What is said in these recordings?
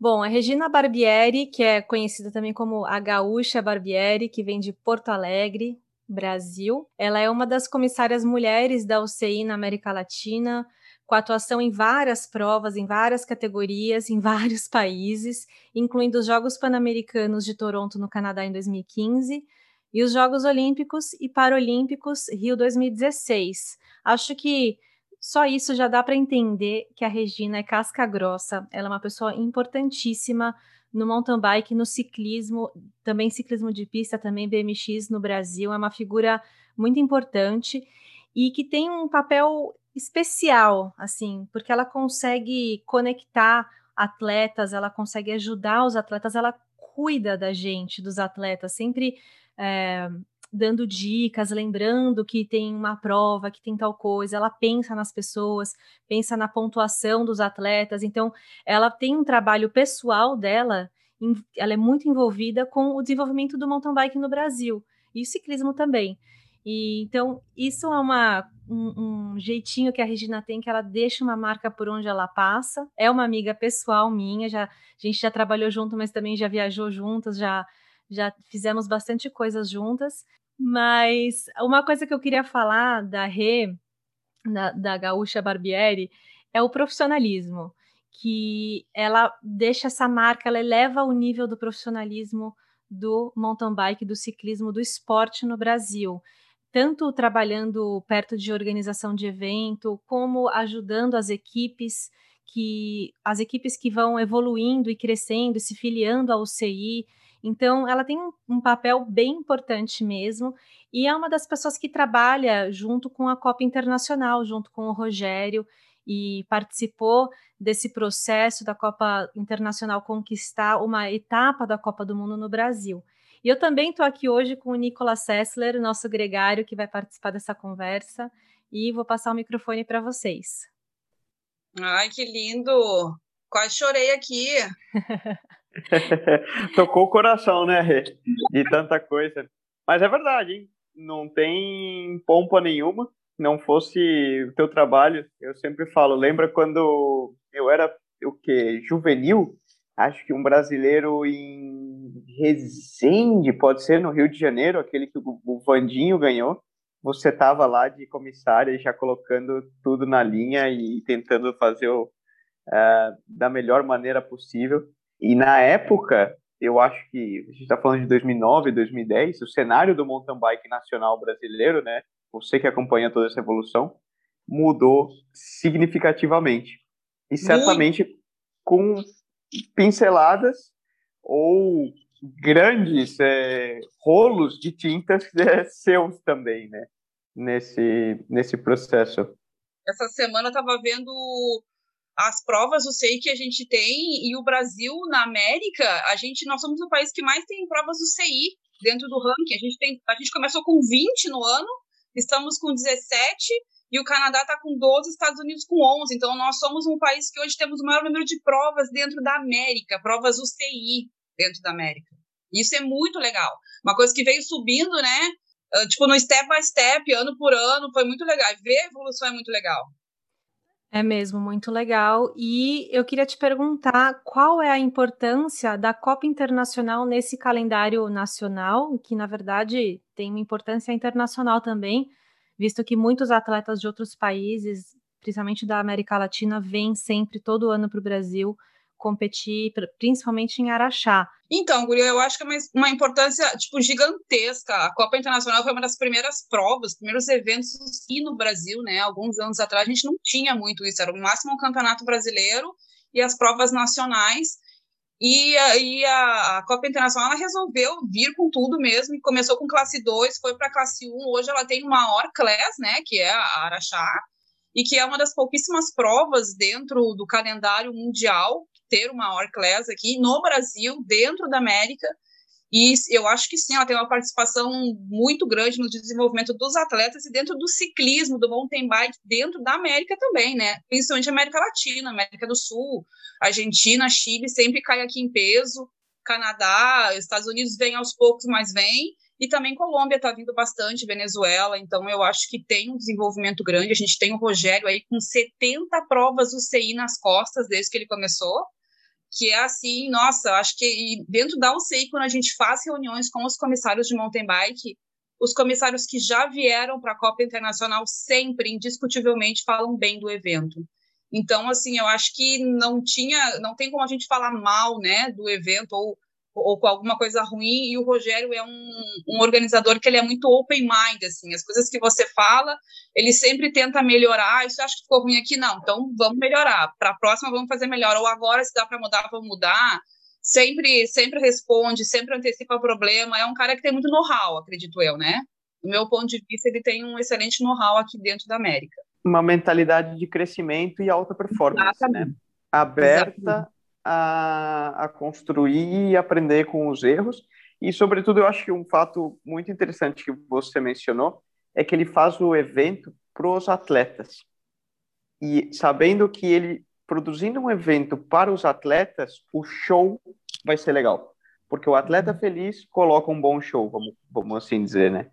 Bom, a Regina Barbieri, que é conhecida também como a Gaúcha Barbieri, que vem de Porto Alegre, Brasil. Ela é uma das comissárias mulheres da UCI na América Latina, com atuação em várias provas, em várias categorias, em vários países, incluindo os Jogos Pan-Americanos de Toronto, no Canadá, em 2015, e os Jogos Olímpicos e Paralímpicos Rio 2016. Acho que só isso já dá para entender que a Regina é casca grossa, ela é uma pessoa importantíssima no mountain bike, no ciclismo, também ciclismo de pista, também BMX no Brasil, é uma figura muito importante e que tem um papel especial, assim, porque ela consegue conectar atletas, ela consegue ajudar os atletas, ela cuida da gente, dos atletas, sempre é, dando dicas, lembrando que tem uma prova, que tem tal coisa, ela pensa nas pessoas, pensa na pontuação dos atletas, então ela tem um trabalho pessoal dela, ela é muito envolvida com o desenvolvimento do mountain bike no Brasil, e o ciclismo também. E, então, isso é uma, um, um, jeitinho que a Regina tem, que ela deixa uma marca por onde ela passa. É uma amiga pessoal minha, já, a gente já trabalhou junto, mas também já viajou juntas, já, já fizemos bastante coisas juntas. Mas uma coisa que eu queria falar da Rê, da, da Gaúcha Barbieri, é o profissionalismo. Que ela deixa essa marca, ela eleva o nível do profissionalismo do mountain bike, do ciclismo, do esporte no Brasil tanto trabalhando perto de organização de evento, como ajudando as equipes que as equipes que vão evoluindo e crescendo, se filiando ao CI. Então, ela tem um, papel bem importante mesmo, e é uma das pessoas que trabalha junto com a Copa Internacional, junto com o Rogério, e participou desse processo da Copa Internacional conquistar uma etapa da Copa do Mundo no Brasil. E eu também estou aqui hoje com o Nicolas Sessler, nosso gregário, que vai participar dessa conversa, e vou passar o microfone para vocês. Ai, que lindo! Quase chorei aqui. Tocou o coração, né? De tanta coisa. Mas é verdade, hein? Não tem pompa nenhuma. Não fosse o teu trabalho, eu sempre falo. Lembra quando eu era o quê? Juvenil? acho que um brasileiro em Resende, pode ser, no Rio de Janeiro, aquele que o Vandinho ganhou. Você estava lá de comissária, já colocando tudo na linha e tentando fazer o, uh, da melhor maneira possível. E na época, eu acho que a gente está falando de 2009, 2010, o cenário do mountain bike nacional brasileiro, né? Você que acompanha toda essa evolução, mudou significativamente. E certamente Muito. com pinceladas ou grandes é, rolos de tintas é, seus também, né? Nesse, nesse processo. Essa semana eu estava vendo as provas, eu sei que a gente tem, e o Brasil, na América, a gente, nós somos o país que mais tem provas do CI dentro do ranking. A gente, tem, a gente começou com 20 no ano, estamos com 17, e o Canadá está com 12, Estados Unidos com 11. Então, nós somos um país que hoje temos o maior número de provas dentro da América, provas UCI dentro da América. Isso é muito legal. Uma coisa que veio subindo, né? Ah, tipo, no step by step, ano por ano, foi muito legal. Ver a evolução é muito legal. É mesmo, muito legal. E eu queria te perguntar qual é a importância da Copa Internacional nesse calendário nacional, que na verdade tem uma importância internacional também, visto que muitos atletas de outros países, principalmente da América Latina, vêm sempre todo ano para o Brasil competir, principalmente em Araxá. Então, Guria, eu acho que é uma, uma, importância tipo gigantesca. A Copa Internacional foi uma das primeiras provas, primeiros eventos aqui no Brasil, né? Alguns anos atrás a gente não tinha muito isso, era o máximo um campeonato brasileiro e as provas nacionais. E, e a, a, Copa Internacional resolveu vir com tudo mesmo, e começou com classe 2, foi para classe 1, hoje ela tem uma maior class, né, que é a Araxá, e que é uma das pouquíssimas provas dentro do calendário mundial ter uma maior class aqui no Brasil, dentro da América, e eu acho que sim, ela tem uma participação muito grande no desenvolvimento dos atletas e dentro do ciclismo, do mountain bike, dentro da América também, né? Principalmente América Latina, América do Sul, Argentina, Chile, sempre cai aqui em peso. Canadá, Estados Unidos vem aos poucos, mas vem. E também Colômbia está vindo bastante, Venezuela, então eu acho que tem um desenvolvimento grande. A gente tem o Rogério aí com 70 provas UCI nas costas desde que ele começou. Que é assim, nossa, acho que dentro da UCI, quando a gente faz reuniões com os comissários de mountain bike, os comissários que já vieram para a Copa Internacional sempre, indiscutivelmente, falam bem do evento. Então, assim, eu acho que não tinha, não tem como a gente falar mal, né, do evento ou ou com alguma coisa ruim, e o Rogério é um, um, organizador que ele é muito open mind, assim, as coisas que você fala, ele sempre tenta melhorar, isso acho que ficou ruim aqui, não, então vamos melhorar, para a próxima vamos fazer melhor, ou agora se dá para mudar, vamos mudar, sempre, sempre responde, sempre antecipa o problema, é um cara que tem muito know-how, acredito eu, né? Do meu ponto de vista, ele tem um excelente know-how aqui dentro da América. Uma mentalidade de crescimento e alta performance, né? Exatamente. né? Aberta Exatamente a, a construir e aprender com os erros. E, sobretudo, eu acho que um fato muito interessante que você mencionou é que ele faz o evento para os atletas. E sabendo que ele, produzindo um evento para os atletas, o show vai ser legal. Porque o atleta uhum. feliz coloca um bom show, vamos, vamos assim dizer, né?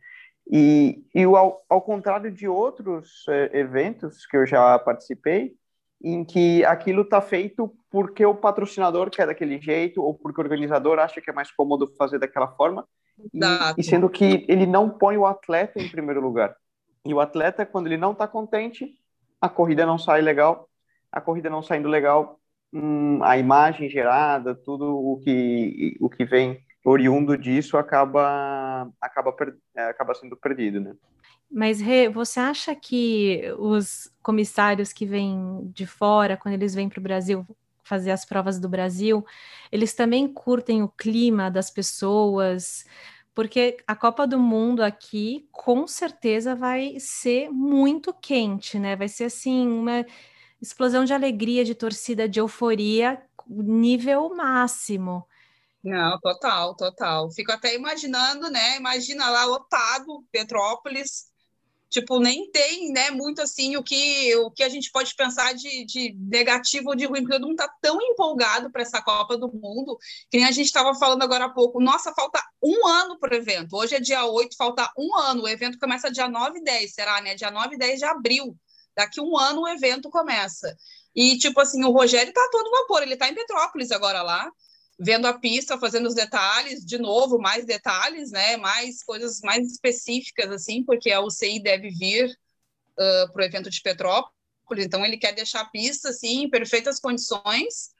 E, e ao, ao contrário de outros eh, eventos que eu já participei, em que aquilo está feito porque o patrocinador quer daquele jeito ou porque o organizador acha que é mais cômodo fazer daquela forma. E, e, sendo que ele não põe o atleta em primeiro lugar. E o atleta quando ele não está contente a corrida não sai legal. A corrida não saindo legal hum, a imagem gerada tudo o que o que vem oriundo disso acaba acaba acaba sendo perdido né mas, Rê, você acha que os comissários que vêm de fora, quando eles vêm para o Brasil fazer as provas do Brasil, eles também curtem o clima das pessoas? Porque a Copa do Mundo aqui, com certeza, vai ser muito quente, né? Vai ser assim, uma explosão de alegria, de torcida, de euforia, nível máximo. Não, total, total. Fico até imaginando, né? Imagina lá lotado, Petrópolis, tipo, nem tem, né, muito assim o que, o que a gente pode pensar de, de negativo ou de ruim, porque todo mundo está tão empolgado para essa Copa do Mundo, que nem a gente estava falando agora há pouco, nossa, falta um ano para o evento, hoje é dia 8, falta um ano, o evento começa dia 9 e 10, será, né, dia 9 e 10 de abril, daqui um ano o evento começa. E, tipo assim, o Rogério está todo vapor, ele está em Petrópolis agora lá, vendo a pista, fazendo os detalhes, de novo, mais detalhes, né? Mais coisas mais específicas, assim, porque a UCI deve vir uh, para o evento de Petrópolis, então ele quer deixar a pista, assim, em perfeitas condições.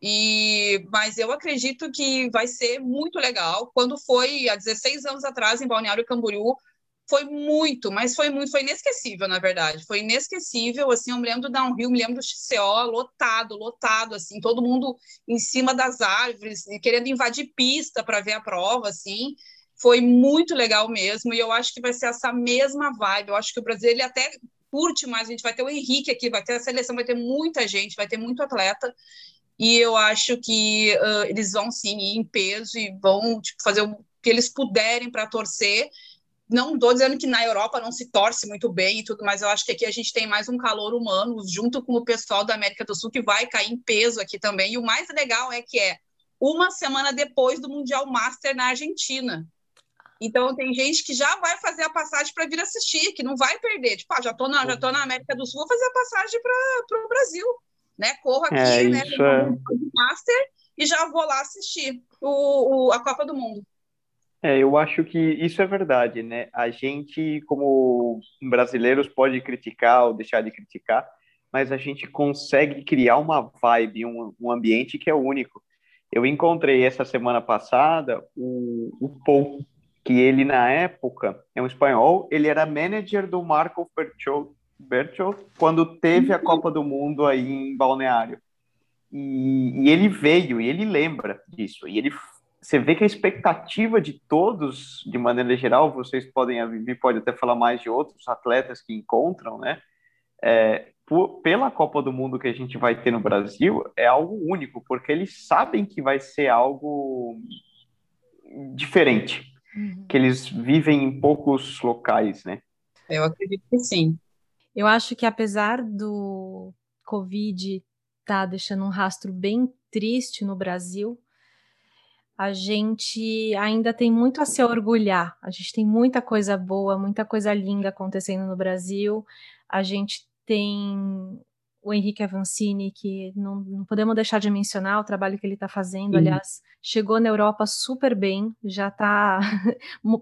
E, mas eu acredito que vai ser muito legal. Quando foi há 16 anos atrás em Balneário Camboriú, foi muito, mas foi muito, foi inesquecível, na verdade. Foi inesquecível, assim, eu me lembro do downhill, me lembro do XCO, lotado, lotado, assim, todo mundo em cima das árvores, querendo invadir pista para ver a prova, assim. Foi muito legal mesmo, e eu acho que vai ser essa mesma vibe. Eu acho que o Brasil, ele até curte mais, a gente vai ter o Henrique aqui, vai ter a seleção, vai ter muita gente, vai ter muito atleta, e eu acho que uh, eles vão, sim, ir em peso e vão, tipo, fazer o que eles puderem para torcer, não estou dizendo que na Europa não se torce muito bem e tudo, mas eu acho que aqui a gente tem mais um calor humano junto com o pessoal da América do Sul que vai cair em peso aqui também. E o mais legal é que é uma semana depois do Mundial Master na Argentina. Então tem gente que já vai fazer a passagem para vir assistir, que não vai perder. Tipo, ah, já estou na, já tô na América do Sul, vou fazer a passagem para o Brasil, né? Corro aqui, é, né? É... Master e já vou lá assistir o, o, a Copa do Mundo. É, eu acho que isso é verdade, né? A gente, como brasileiros, pode criticar ou deixar de criticar, mas a gente consegue criar uma vibe, um, um ambiente que é único. Eu encontrei essa semana passada o, o Paul, que ele, na época, é um espanhol, ele era manager do Marco Berchot, quando teve a Copa do Mundo aí em Balneário. E, e ele veio, e ele lembra disso, e ele você vê que a expectativa de todos, de maneira geral, vocês podem, a Vivi pode até falar mais de outros atletas que encontram, né? É, por, pela Copa do Mundo que a gente vai ter no Brasil, é algo único, porque eles sabem que vai ser algo diferente, uhum. que eles vivem em poucos locais, né? Eu acredito que sim. Eu acho que apesar do Covid estar tá deixando um rastro bem triste no Brasil, a gente ainda tem muito a se orgulhar. A gente tem muita coisa boa, muita coisa linda acontecendo no Brasil. A gente tem o Henrique Avancini, que não, não, podemos deixar de mencionar o trabalho que ele está fazendo. Aliás, chegou na Europa super bem, já está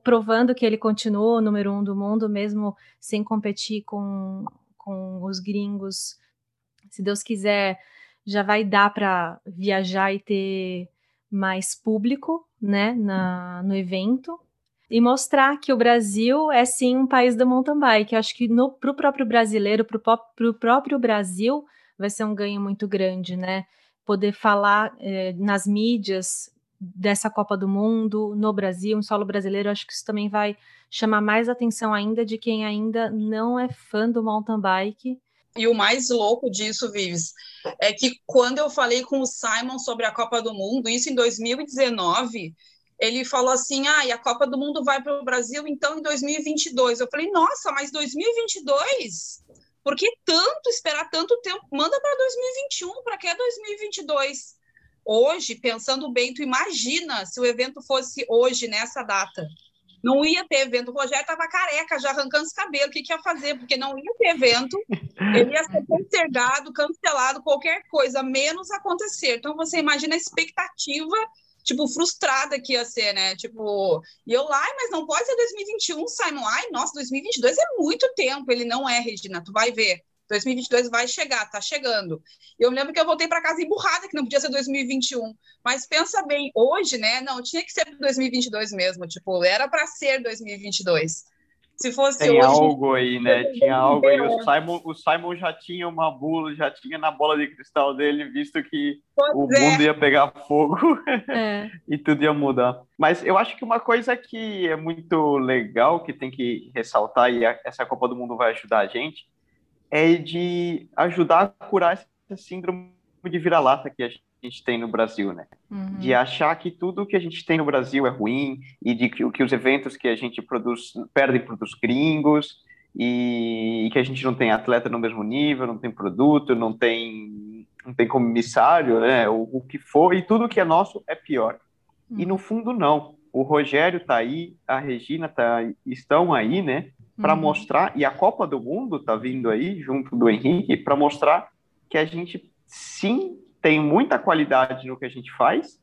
provando que ele continua o número um do mundo, mesmo sem competir com, com os gringos. Se Deus quiser, já vai dar para viajar e ter mais público né, na, no evento e mostrar que o Brasil é sim um país do mountain bike. Eu acho que para o próprio brasileiro, para o próprio Brasil, vai ser um ganho muito grande, né? Poder falar eh, nas mídias dessa Copa do Mundo no Brasil, em solo brasileiro, acho que isso também vai chamar mais atenção ainda de quem ainda não é fã do mountain bike. E o mais louco disso, Vives, é que quando eu falei com o Simon sobre a Copa do Mundo, isso em 2019, ele falou assim: ah, e a Copa do Mundo vai para o Brasil então em 2022. Eu falei: nossa, mas 2022? Por que tanto esperar tanto tempo? Manda para 2021, para que é 2022? Hoje, pensando bem, tu imagina se o evento fosse hoje, nessa data. Não ia ter evento. O Rogério estava careca, já arrancando os cabelos. O que, que ia fazer? Porque não ia ter evento. Ele ia ser postergado, cancelado, qualquer coisa, menos acontecer. Então, você imagina a expectativa tipo, frustrada que ia ser, né? Tipo, e eu lá, mas não pode ser 2021, Simon. Ai, nossa, 2022 é muito tempo. Ele não é, Regina, tu vai ver. 2022 vai chegar, tá chegando. Eu me lembro que eu voltei para casa emburrada, que não podia ser 2021. Mas pensa bem, hoje, né? Não, tinha que ser 2022 mesmo. Tipo, era para ser 2022. Se fosse Tem hoje, algo aí, né? Tinha algo aí. O Simon, o Simon já tinha uma bula, já tinha na bola de cristal dele, visto que pois o é. mundo ia pegar fogo é. e tudo ia mudar. Mas eu acho que uma coisa que é muito legal, que tem que ressaltar, e essa Copa do Mundo vai ajudar a gente, é de ajudar a curar essa síndrome de vira-lata que a gente tem no Brasil, né? Uhum. De achar que tudo que a gente tem no Brasil é ruim e de que, que os eventos que a gente produz perdem para os gringos e, e que a gente não tem atleta no mesmo nível, não tem produto, não tem não tem comissário, né? O, o que for e tudo que é nosso é pior. Uhum. E no fundo não. O Rogério tá aí, a Regina tá estão aí, né? Para uhum. mostrar e a Copa do Mundo tá vindo aí junto do Henrique para mostrar que a gente sim tem muita qualidade no que a gente faz,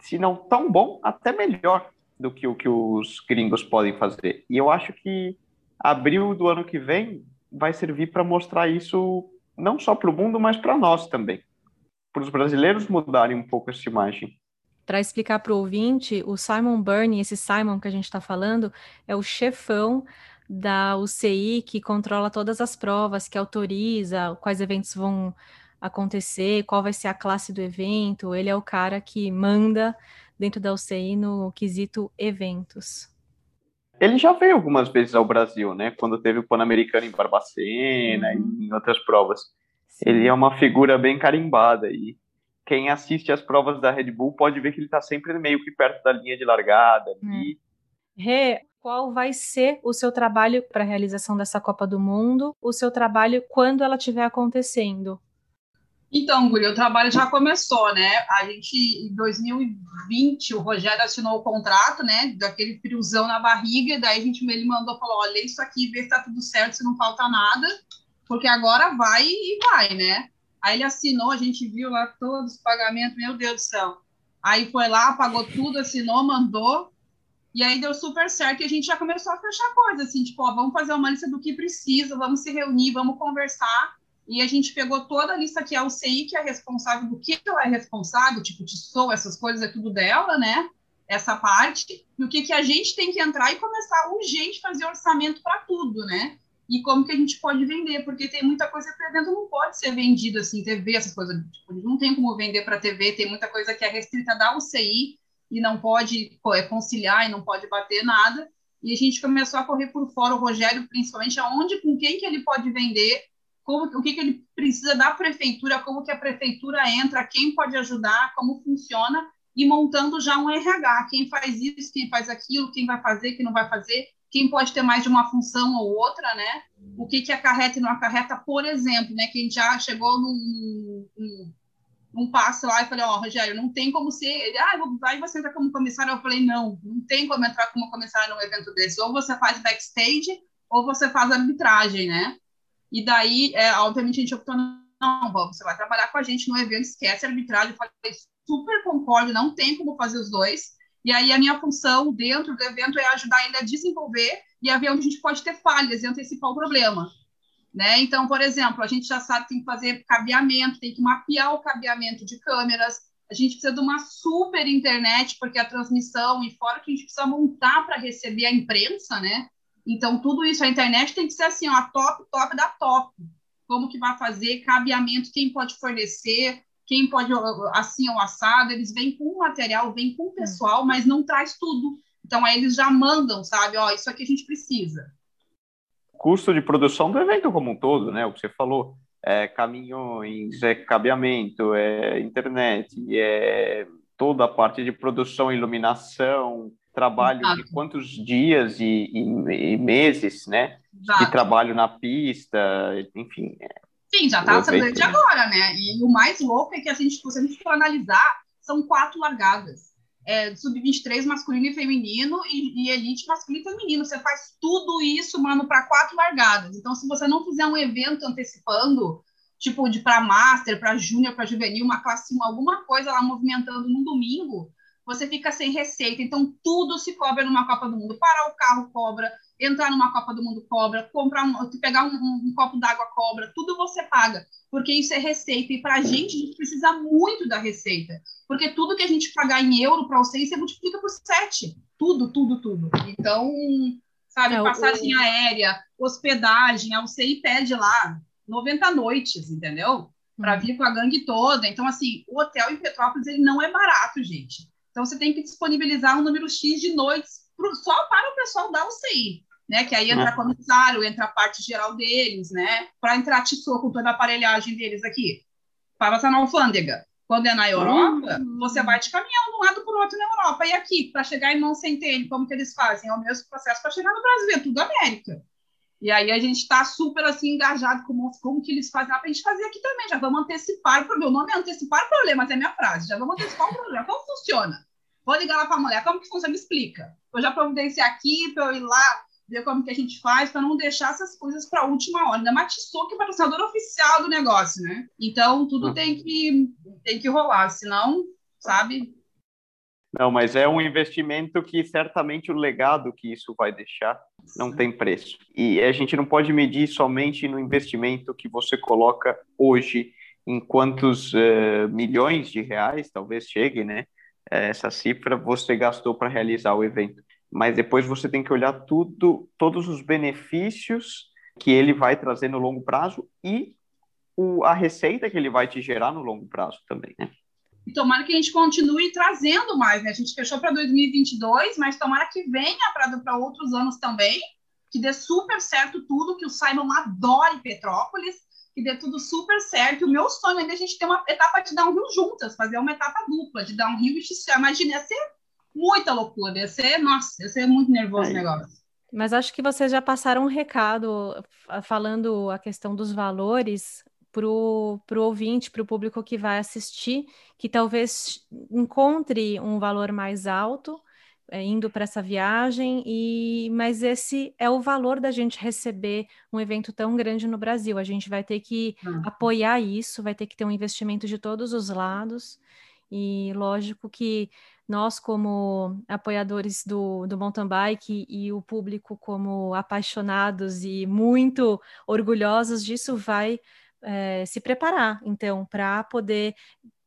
se não tão bom, até melhor do que o que os gringos podem fazer. E eu acho que abril do ano que vem vai servir para mostrar isso não só para o mundo, mas para nós também. Para os brasileiros mudarem um pouco essa imagem. Para explicar para o ouvinte, o Simon Burney, esse Simon que a gente está falando, é o chefão da UCI que controla todas as provas, que autoriza quais eventos vão acontecer, qual vai ser a classe do evento. Ele é o cara que manda dentro da UCI no quesito eventos. Ele já veio algumas vezes ao Brasil, né? Quando teve o Pan-Americano em Barbacena uhum. e em outras provas. Sim. Ele é uma figura bem carimbada e quem assiste às provas da Red Bull pode ver que ele está sempre meio que perto da linha de largada. É. Rê, qual vai ser o seu trabalho para a realização dessa Copa do Mundo? O seu trabalho quando ela estiver acontecendo? Então, Guri, o trabalho já começou, né? A gente, em 2020, o Rogério assinou o contrato, né? Daquele friozão na barriga, e daí a gente, ele mandou, falou, olha isso aqui, vê se tá tudo certo, se não falta nada, porque agora vai e vai, né? Aí ele assinou, a gente viu lá todos os pagamentos, meu Deus do céu. Aí foi lá, pagou tudo, assinou, mandou, e aí deu super certo, e a gente já começou a fechar coisas, assim, tipo, ó, vamos fazer uma lista do que precisa, vamos se reunir, vamos conversar, e a gente pegou toda a lista que é o CI, que é responsável do que ela é responsável, tipo, de sou, essas coisas, é tudo dela, né? Essa parte, e o que, que a gente tem que entrar e começar urgente fazer orçamento para tudo, né? E como que a gente pode vender, porque tem muita coisa que o evento não pode ser vendido assim, TV, essas coisas, tipo, não tem como vender para TV, tem muita coisa que é restrita da UCI e não pode é conciliar e não pode bater nada. E a gente começou a correr por fora, o Rogério, principalmente, aonde, com quem que ele pode vender, como, o que, que ele precisa da prefeitura, como que a prefeitura entra, quem pode ajudar, como funciona, e montando já um RH, quem faz isso, quem faz aquilo, quem vai fazer, quem não vai fazer, quem pode ter mais de uma função ou outra, né? O que, que acarreta e não acarreta, por exemplo, né? Quem já chegou num, num, num passo lá e falei, ó, oh, Rogério, não tem como ser. Ele, ah, vai você entrar como comissário. Eu falei, não, não tem como entrar como comissário num evento desse. Ou você faz backstage, ou você faz arbitragem, né? E daí, é, obviamente, a gente optou não, você vai trabalhar com a gente no evento, esquece arbitragem. Eu falei, super concordo, não tem como fazer os dois. E aí a minha função dentro do evento é ajudar ele a desenvolver e a ver onde a gente pode ter falhas e antecipar o problema. Né? Então, por exemplo, a gente já sabe que tem que fazer cabeamento, tem que mapear o cabeamento de câmeras, a gente precisa de uma super internet, porque a transmissão, e fora que a gente precisa montar para receber a imprensa, né? Então, tudo isso, a internet tem que ser assim, ó, top, top da top. Como que vai fazer, cabeamento, quem pode fornecer, quem pode, assim, ou assado, eles vêm com o material, vêm com o pessoal, mas não traz tudo. Então, aí eles já mandam, sabe? Ó, isso aqui a gente precisa. Custo de produção do evento como um todo, né? O que você falou, é caminhões, é cabeamento, é internet, é toda a parte de produção, iluminação, trabalho Exato. de quantos dias e, e, e meses, né? Exato. De trabalho na pista, enfim. É, Sim, já está sendo de agora, né? E o mais louco é que a gente, se a gente for analisar, são quatro largadas. É, Sub-23 masculino e feminino e, e, elite masculino e feminino. Você faz tudo isso, mano, para quatro largadas. Então, se você não fizer um evento antecipando, tipo de para master, para júnior, para juvenil, uma classe, alguma coisa lá movimentando no domingo, você fica sem receita. Então, tudo se cobra numa Copa do Mundo. Parar o carro cobra, entrar numa Copa do Mundo cobra, comprar um, pegar um, um, um copo d'água cobra, tudo você paga, porque isso é receita. E para a gente, a gente precisa muito da receita, porque tudo que a gente pagar em euro para você, você multiplica por sete. Tudo, tudo, tudo. Então, sabe, é, passagem o... aérea, hospedagem, a UCI pede lá 90 noites, entendeu? Para hum. vir com a gangue toda. Então, assim, o hotel em Petrópolis ele não é barato, gente. Então, você tem que disponibilizar um número X de noites só para o pessoal da UCI né? Que aí entra comissário, entra a parte geral deles, né? Para entrar TISO com toda a aparelhagem deles aqui. Para passar na alfândega. Quando é na Europa, uhum. você vai de caminhão de um lado para o outro na Europa. E aqui, para chegar em Mão Centene, como que eles fazem? É o mesmo processo para chegar no Brasil, é tudo América. E aí a gente está super assim engajado com como que eles fazem para a gente fazer aqui também. Já vamos antecipar o Meu nome é antecipar problemas, é minha frase. Já vamos antecipar o problema. Como funciona? Vou ligar lá para a mulher, como que funciona? Me explica. Eu já providenciei aqui para eu ir lá ver como que a gente faz para não deixar essas coisas para a última hora. Ainda mais que é patrocinador oficial do negócio, né? Então, tudo ah. tem, que, tem que rolar, senão, sabe? Não, mas é um investimento que certamente o legado que isso vai deixar não tem preço. E a gente não pode medir somente no investimento que você coloca hoje, em quantos uh, milhões de reais, talvez chegue, né? Essa cifra você gastou para realizar o evento mas depois você tem que olhar tudo, todos os benefícios que ele vai trazer no longo prazo e o, a receita que ele vai te gerar no longo prazo também, né? E tomara que a gente continue trazendo mais, né? A gente fechou para 2022, mas tomara que venha para outros anos também, que dê super certo tudo, que o Simon adore Petrópolis, que dê tudo super certo. O meu sonho ainda é a gente ter uma etapa de downhill juntas, fazer uma etapa dupla de downhill e XC. Imagina, ia ser muita loucura. Ia ser, nossa, ia ser muito nervoso o negócio. Mas acho que vocês já passaram um recado falando a questão dos valores para o ouvinte, para o público que vai assistir, que talvez encontre um valor mais alto é, indo para essa viagem, e mas esse é o valor da gente receber um evento tão grande no Brasil. A gente vai ter que hum. apoiar isso, vai ter que ter um investimento de todos os lados, e lógico que nós, como apoiadores do, do mountain bike e o público como apaixonados e muito orgulhosos disso, vai é, se preparar, então, para poder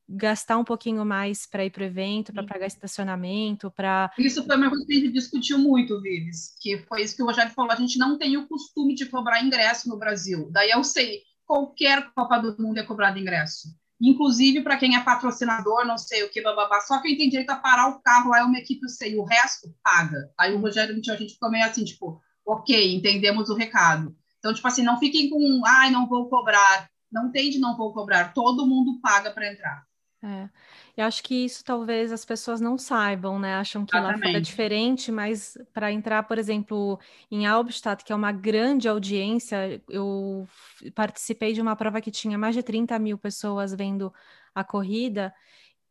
gastar um pouquinho mais para ir para o evento, para pagar estacionamento, para... Isso foi uma coisa que a gente discutiu muito, Vives, que foi isso que o Rogério falou, a gente não tem o costume de cobrar ingresso no Brasil. Daí eu sei, qualquer Copa do Mundo é cobrado ingresso inclusive para quem é patrocinador, não sei o que, bababá, só quem tem direito a parar o carro lá é uma equipe, sei, o resto paga. Aí o Rogério a gente ficou meio assim, tipo, ok, entendemos o recado. Então, tipo assim, não fiquem com, ai, não vou cobrar, não tem de não vou cobrar, todo mundo paga para entrar. É. Eu acho que isso talvez as pessoas não saibam, né? Acham que Exatamente. lá fora é diferente, mas para entrar, por exemplo, em Albstadt, que é uma grande audiência, eu participei de uma prova que tinha mais de 30 mil pessoas vendo a corrida.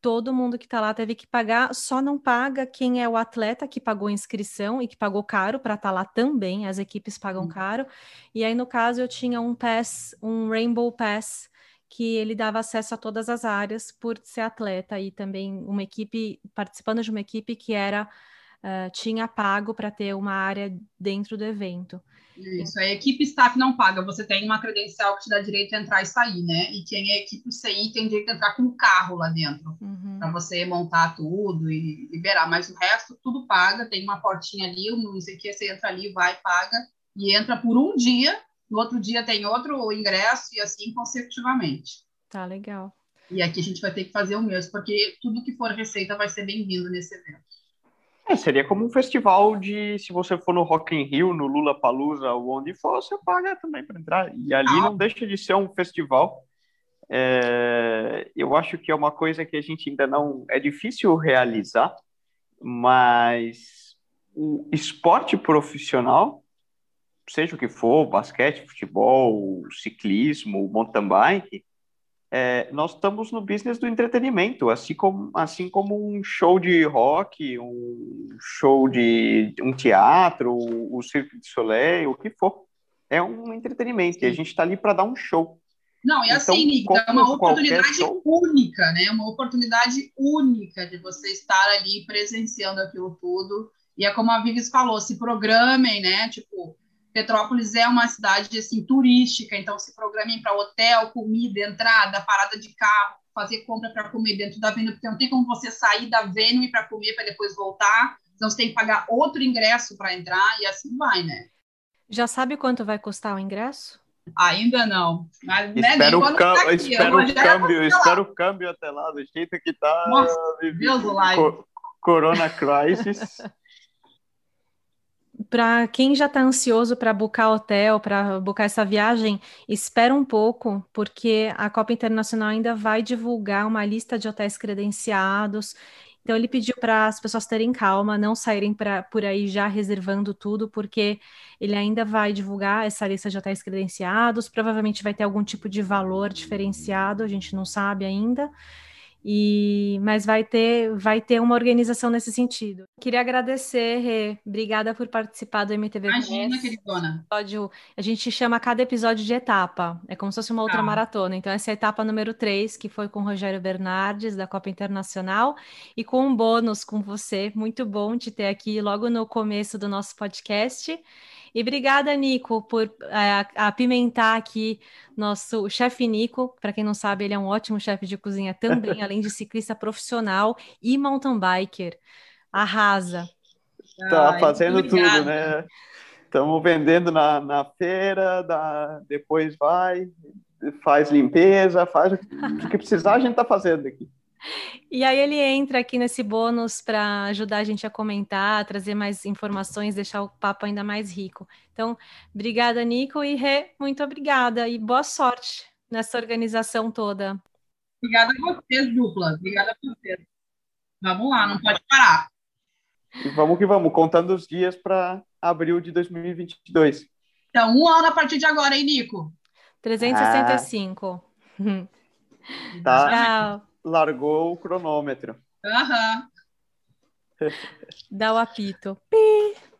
Todo mundo que está lá teve que pagar, só não paga quem é o atleta que pagou a inscrição e que pagou caro para estar tá lá também, as equipes pagam caro. E aí, no caso, eu tinha um pass, um Rainbow Pass, que ele dava acesso a todas as áreas por ser atleta e também uma equipe participando de uma equipe que era uh, tinha pago para ter uma área dentro do evento. Isso, a equipe staff não paga, você tem uma credencial que te dá direito a entrar e sair, né? E quem é equipe CI tem direito a entrar com o carro lá dentro, uhum. para você montar tudo e liberar, mas o resto tudo paga, tem uma portinha ali, não sei o que, você entra ali, vai, paga, e entra por um dia, no outro dia tem outro ingresso, e assim consecutivamente. Tá, legal. E aqui a gente vai ter que fazer o mesmo, porque tudo que for receita vai ser bem-vindo nesse evento. É, seria como um festival de, se você for no Rock in Rio, no Lula Palusa ou onde for, você paga também para entrar. E ali ah. não deixa de ser um festival. É, eu acho que é uma coisa que a gente ainda não é difícil realizar, mas o esporte profissional, seja o que for, basquete, futebol, ciclismo, mountain bike, é, nós estamos no business do entretenimento, assim como, assim como um show de rock, um show de um teatro, o Cirque du Soleil, o que for. É um entretenimento Sim. e a gente está ali para dar um show. Não, e então, assim, Nick, é uma oportunidade show... única, né? Uma oportunidade única de você estar ali presenciando aquilo tudo. E é como a Vives falou, se programem, né? Tipo, Petrópolis é uma cidade assim turística, então se programem para hotel, comida, entrada, parada de carro, fazer compra para comer dentro da Vênus, porque não tem como você sair da Vênus para comer para depois voltar. Então você tem que pagar outro ingresso para entrar e assim vai, né? Já sabe quanto vai custar o ingresso? Ainda não. Mas, né, espero o, tá aqui, espero o câmbio, espero o câmbio até lá, do jeito que tá. Nossa, Deus do live. Corona Crisis. para quem já está ansioso para buscar hotel, para buscar essa viagem, espera um pouco, porque a Copa Internacional ainda vai divulgar uma lista de hotéis credenciados. Então ele pediu para as pessoas terem calma, não saírem pra, por aí já reservando tudo, porque ele ainda vai divulgar essa lista de hotéis credenciados. Provavelmente vai ter algum tipo de valor diferenciado, a gente não sabe ainda. E, mas vai ter, vai ter uma organização nesse sentido. Queria agradecer, Rê. Obrigada por participar do MTV. Imagina, queridona. Episódio, a gente chama cada episódio de etapa. É como se fosse uma outra tá. maratona. Então, essa é a etapa número 3, que foi com o Rogério Bernardes, da Copa Internacional, e com um bônus com você. Muito bom te ter aqui logo no começo do nosso podcast. E obrigada, Nico, por é, apimentar aqui nosso chefe Nico. Para quem não sabe, ele é um ótimo chefe de cozinha também, além de ciclista profissional e mountain biker. Arrasa. Tá fazendo tudo, né? Estamos vendendo na, na feira, dá, depois vai, faz limpeza, faz o que precisar, a gente está fazendo aqui. E aí ele entra aqui nesse bônus para ajudar a gente a comentar, trazer mais informações, deixar o papo ainda mais rico. Então, obrigada, Nico, e Rê, muito obrigada e boa sorte nessa organização toda. Obrigada a vocês, dupla. Obrigada a vocês. Vamos lá, não pode parar. E vamos que vamos, contando os dias para abril de 2022. Então, um ano a partir de agora, hein, Nico? 365. Ah. Tá. Tchau largou o cronômetro. Aham. Dá o apito. Pi.